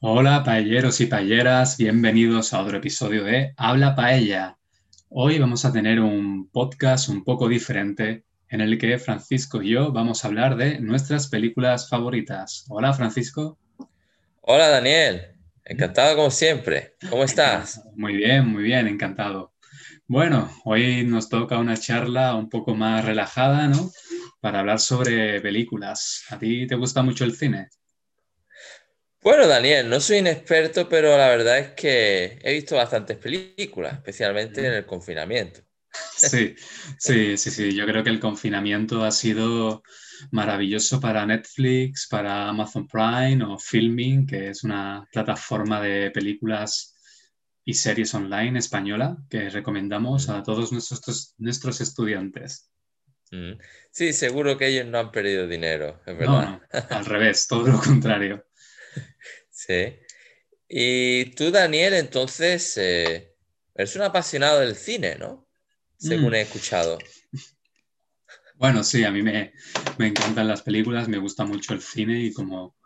Hola paelleros y paelleras, bienvenidos a otro episodio de Habla Paella. Hoy vamos a tener un podcast un poco diferente en el que Francisco y yo vamos a hablar de nuestras películas favoritas. Hola Francisco. Hola Daniel, encantado como siempre. ¿Cómo estás? Muy bien, muy bien, encantado. Bueno, hoy nos toca una charla un poco más relajada, ¿no? Para hablar sobre películas. ¿A ti te gusta mucho el cine? Bueno, Daniel, no soy un experto, pero la verdad es que he visto bastantes películas, especialmente en el confinamiento. Sí, sí, sí, sí. Yo creo que el confinamiento ha sido maravilloso para Netflix, para Amazon Prime o Filming, que es una plataforma de películas y series online española que recomendamos a todos nuestros, nuestros estudiantes. Mm. Sí, seguro que ellos no han perdido dinero, es verdad. No, al revés, todo lo contrario. Sí. Y tú, Daniel, entonces, eh, eres un apasionado del cine, ¿no? Según mm. he escuchado. Bueno, sí, a mí me, me, encantan las películas, me gusta mucho el cine y como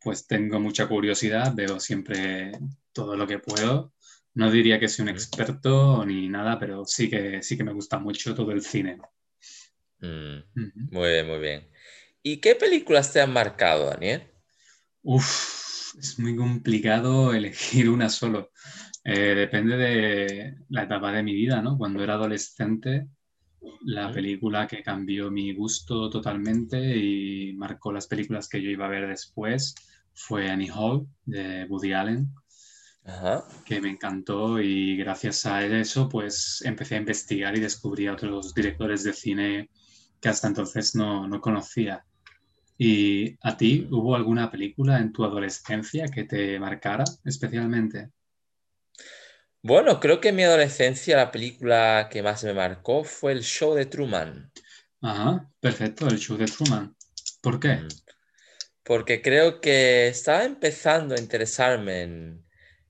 pues tengo mucha curiosidad, veo siempre todo lo que puedo. No diría que soy un experto ni nada, pero sí que, sí que me gusta mucho todo el cine. Mm. Muy bien, muy bien. ¿Y qué películas te han marcado, Daniel? Uf, es muy complicado elegir una solo. Eh, depende de la etapa de mi vida, ¿no? Cuando era adolescente, la película que cambió mi gusto totalmente y marcó las películas que yo iba a ver después fue Annie Hall de Woody Allen, que me encantó y gracias a eso pues empecé a investigar y descubrí a otros directores de cine que hasta entonces no, no conocía. ¿Y a ti hubo alguna película en tu adolescencia que te marcara especialmente? Bueno, creo que en mi adolescencia la película que más me marcó fue el show de Truman. Ajá, perfecto, el show de Truman. ¿Por qué? Mm. Porque creo que estaba empezando a interesarme en,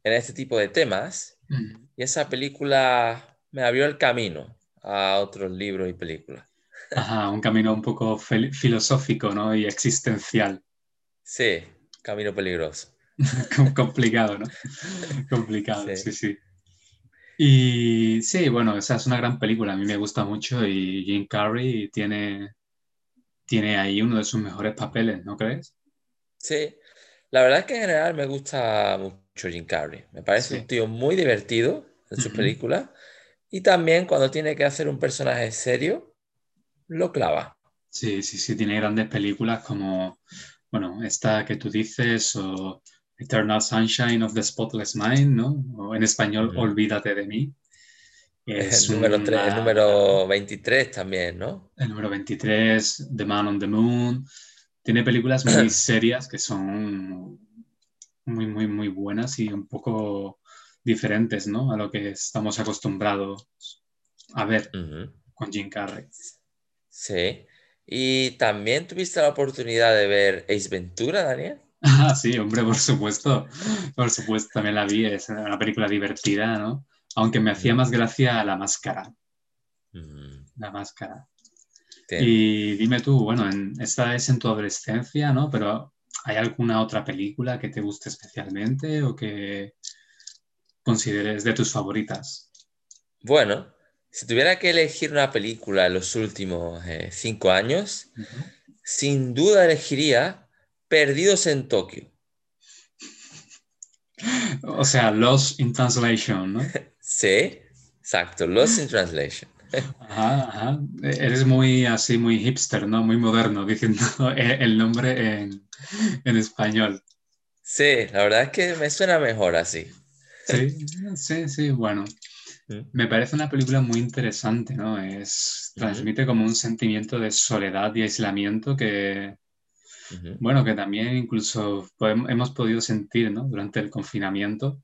este tipo de temas mm. y esa película me abrió el camino a otros libros y películas. Ajá, un camino un poco filosófico, ¿no? Y existencial. Sí, camino peligroso. Complicado, ¿no? Complicado, sí. sí, Y sí, bueno, esa es una gran película, a mí me gusta mucho y Jim Carrey tiene, tiene ahí uno de sus mejores papeles, ¿no crees? Sí, la verdad es que en general me gusta mucho Jim Carrey. Me parece un tío muy divertido en sus películas y también cuando tiene que hacer un personaje serio, lo clava. Sí, sí, sí, tiene grandes películas como, bueno, esta que tú dices o Eternal Sunshine of the Spotless Mind, ¿no? O en español, Olvídate de mí. Es el, número el número 23 también, ¿no? El número 23, The Man on the Moon. Tiene películas muy serias que son muy, muy, muy buenas y un poco diferentes, ¿no? A lo que estamos acostumbrados a ver con Jim Carrey. Sí. ¿Y también tuviste la oportunidad de ver Ace Ventura, Daniel? Ah, sí, hombre, por supuesto. Por supuesto, también la vi. Es una película divertida, ¿no? Aunque me hacía más gracia la máscara. La máscara. Y dime tú, bueno, esta es en tu adolescencia, ¿no? Pero ¿hay alguna otra película que te guste especialmente o que consideres de tus favoritas? Bueno, si tuviera que elegir una película en los últimos eh, cinco años, sin duda elegiría Perdidos en Tokio. O sea, Lost in Translation, ¿no? sí, exacto, Lost in Translation. Ajá, ajá. Eres muy así, muy hipster, ¿no? Muy moderno, diciendo el nombre en, en español. Sí, la verdad es que me suena mejor así. Sí, sí, sí, bueno. Me parece una película muy interesante, ¿no? Es, transmite como un sentimiento de soledad y aislamiento que, bueno, que también incluso hemos podido sentir, ¿no? Durante el confinamiento.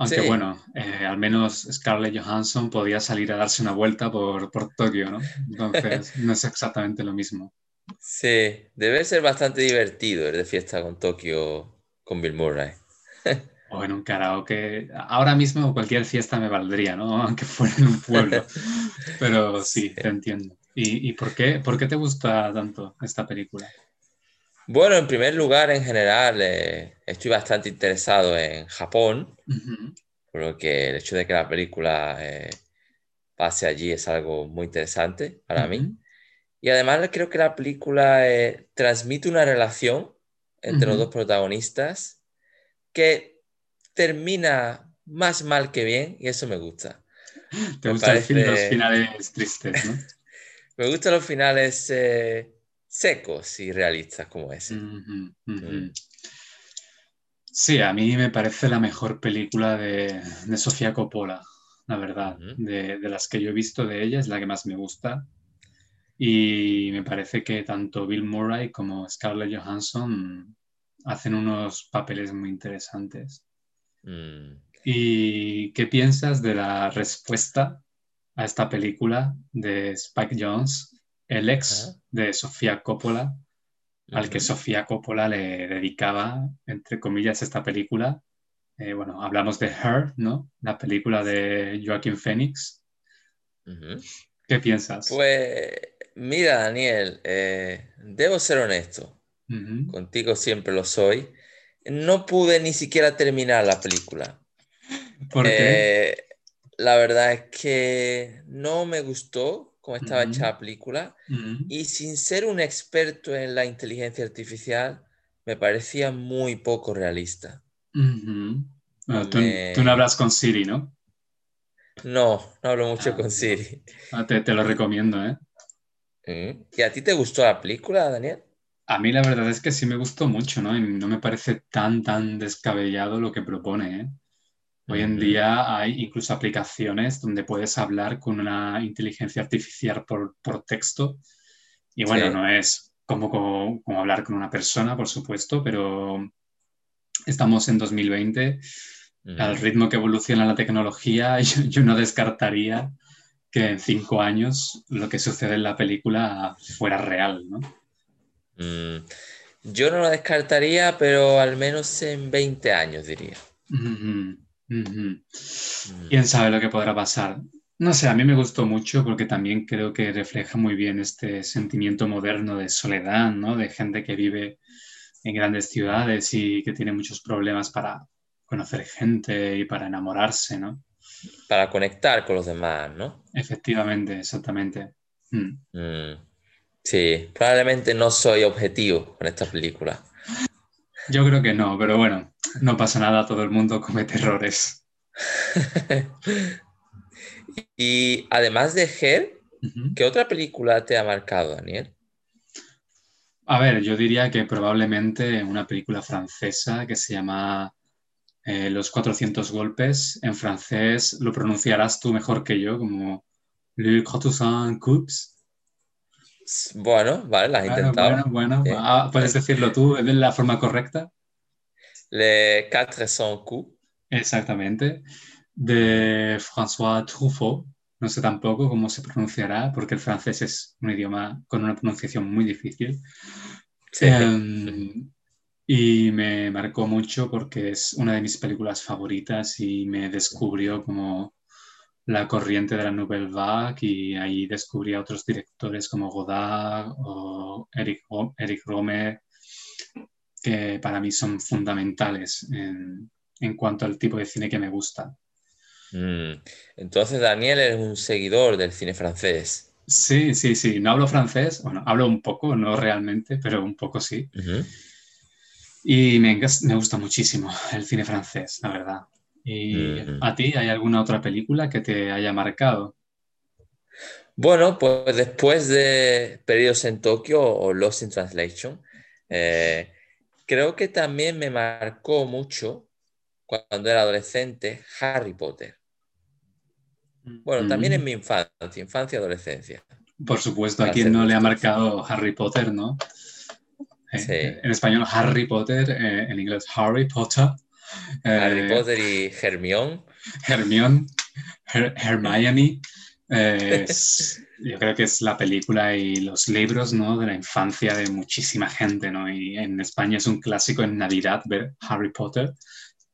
Aunque bueno, eh, al menos Scarlett Johansson podía salir a darse una vuelta por, por Tokio, ¿no? Entonces no es exactamente lo mismo. Sí, debe ser bastante divertido ir de fiesta con Tokio con Bill Murray. o en un karaoke. Ahora mismo cualquier fiesta me valdría, ¿no? Aunque fuera en un pueblo. Pero sí, te entiendo. ¿Y, por, qué, por qué te gusta tanto esta película? Bueno, en primer lugar, en general, eh, estoy bastante interesado en Japón, por lo que el hecho de que la película eh, pase allí es algo muy interesante para mí. Y además creo que la película eh, transmite una relación entre los dos protagonistas que termina más mal que bien y eso me gusta. ¿Te gustan los finales tristes, no? me gustan los finales eh, secos y realistas como ese. Mm. Sí, a mí me parece la mejor película de, Sofía Coppola, la verdad. de, de, las que yo he visto de ella es la que más me gusta. Y me parece que tanto Bill Murray como Scarlett Johansson hacen unos papeles muy interesantes. Mm. ¿Y qué piensas de la respuesta a esta película de Spike Jones, el ex de Sofía Coppola, al que Sofía Coppola le dedicaba, entre comillas, esta película? Eh, bueno, hablamos de Her, ¿no? La película de Joaquín Phoenix. ¿Qué piensas? Pues mira, Daniel, eh, debo ser honesto. Contigo siempre lo soy. No pude ni siquiera terminar la película. ¿Por qué? Eh, la verdad es que no me gustó cómo estaba hecha la película y sin ser un experto en la inteligencia artificial, me parecía muy poco realista. tú, no hablas con Siri, ¿no? No, no hablo mucho ah, con Siri. Ah, te, lo recomiendo, ¿eh? Mm. ¿Y a ti te gustó la película, Daniel? A mí la verdad es que sí me gustó mucho, ¿no? Y no me parece tan, tan descabellado lo que propone, ¿eh? Hoy en día hay incluso aplicaciones donde puedes hablar con una inteligencia artificial por, texto. Y bueno, no es como, como, hablar con una persona, por supuesto, pero estamos en 2020. Al ritmo que evoluciona la tecnología, yo, no descartaría que en cinco años lo que sucede en la película fuera real, ¿no? Mm, yo no lo descartaría, pero al menos en 20 años diría. Mm. ¿Quién sabe lo que podrá pasar? No sé, a mí me gustó mucho porque también creo que refleja muy bien este sentimiento moderno de soledad, ¿no? De gente que vive en grandes ciudades y que tiene muchos problemas para conocer gente y para enamorarse, ¿no? Para conectar con los demás, ¿no? Efectivamente, exactamente. Mm. Mm. Sí, probablemente no soy objetivo con esta película. Yo creo que no, pero bueno, no pasa nada, todo el mundo comete errores. y además de Her, ¿qué otra película te ha marcado, Daniel? A ver, yo diría que probablemente una película francesa que se llama eh, Los 400 golpes. En francés lo pronunciarás tú mejor que yo, como Le 400 coups. Bueno, vale, la has intentado. Bueno, bueno. Ah, ¿Puedes decirlo tú de la forma correcta? Le 400 coups. Exactamente. De François Truffaut. No sé tampoco cómo se pronunciará, porque el francés es un idioma con una pronunciación muy difícil. Em, y me marcó mucho porque es una de mis películas favoritas y me descubrió como la corriente de la Nouvelle Vague y ahí descubrí a otros directores como Godard o Eric, Eric Romer, que para mí son fundamentales en, en cuanto al tipo de cine que me gusta. Mm. Entonces, Daniel es un seguidor del cine francés. Sí, sí, sí. No hablo francés, bueno, hablo un poco, no realmente, pero un poco sí. Y me, me gusta muchísimo el cine francés, la verdad. ¿Y mm. a ti hay alguna otra película que te haya marcado? Bueno, pues después de Periodos en Tokio o Lost in Translation, eh, creo que también me marcó mucho cuando era adolescente Harry Potter. Bueno, también en mm. mi infancia, infancia y adolescencia. Por supuesto, a quien no le ha marcado Harry Potter, ¿no? Eh, en español Harry Potter, eh, en inglés Harry Potter. Harry eh, Potter y Hermione. Hermione, Hermione. yo creo que es la película y los libros ¿no? de la infancia de muchísima gente. ¿no? Y en España es un clásico en Navidad ver Harry Potter.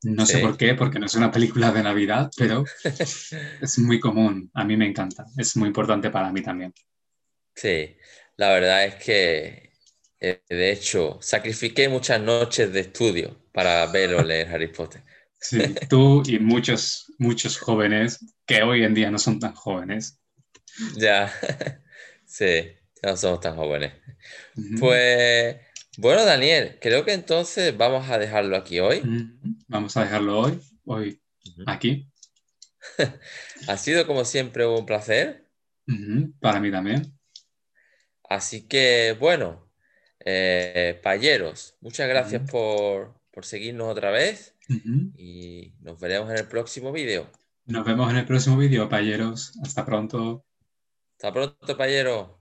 No sé por qué, porque no es una película de Navidad, pero es muy común. A mí me encanta. Es muy importante para mí también. Sí, la verdad es que Eh, de hecho, sacrifiqué muchas noches de estudio para ver o leer Harry Potter. Sí, tú y muchos, muchos jóvenes que hoy en día no son tan jóvenes. Ya, sí, ya no somos tan jóvenes. Pues, bueno, Daniel, creo que entonces vamos a dejarlo aquí hoy. Vamos a dejarlo hoy, hoy, aquí. ha sido como siempre un placer. Para mí también. Así que, bueno, eh, payeros, muchas gracias por, por, seguirnos otra vez y nos veremos en el próximo vídeo. Nos vemos en el próximo vídeo, payeros. Hasta pronto. Hasta pronto, payero.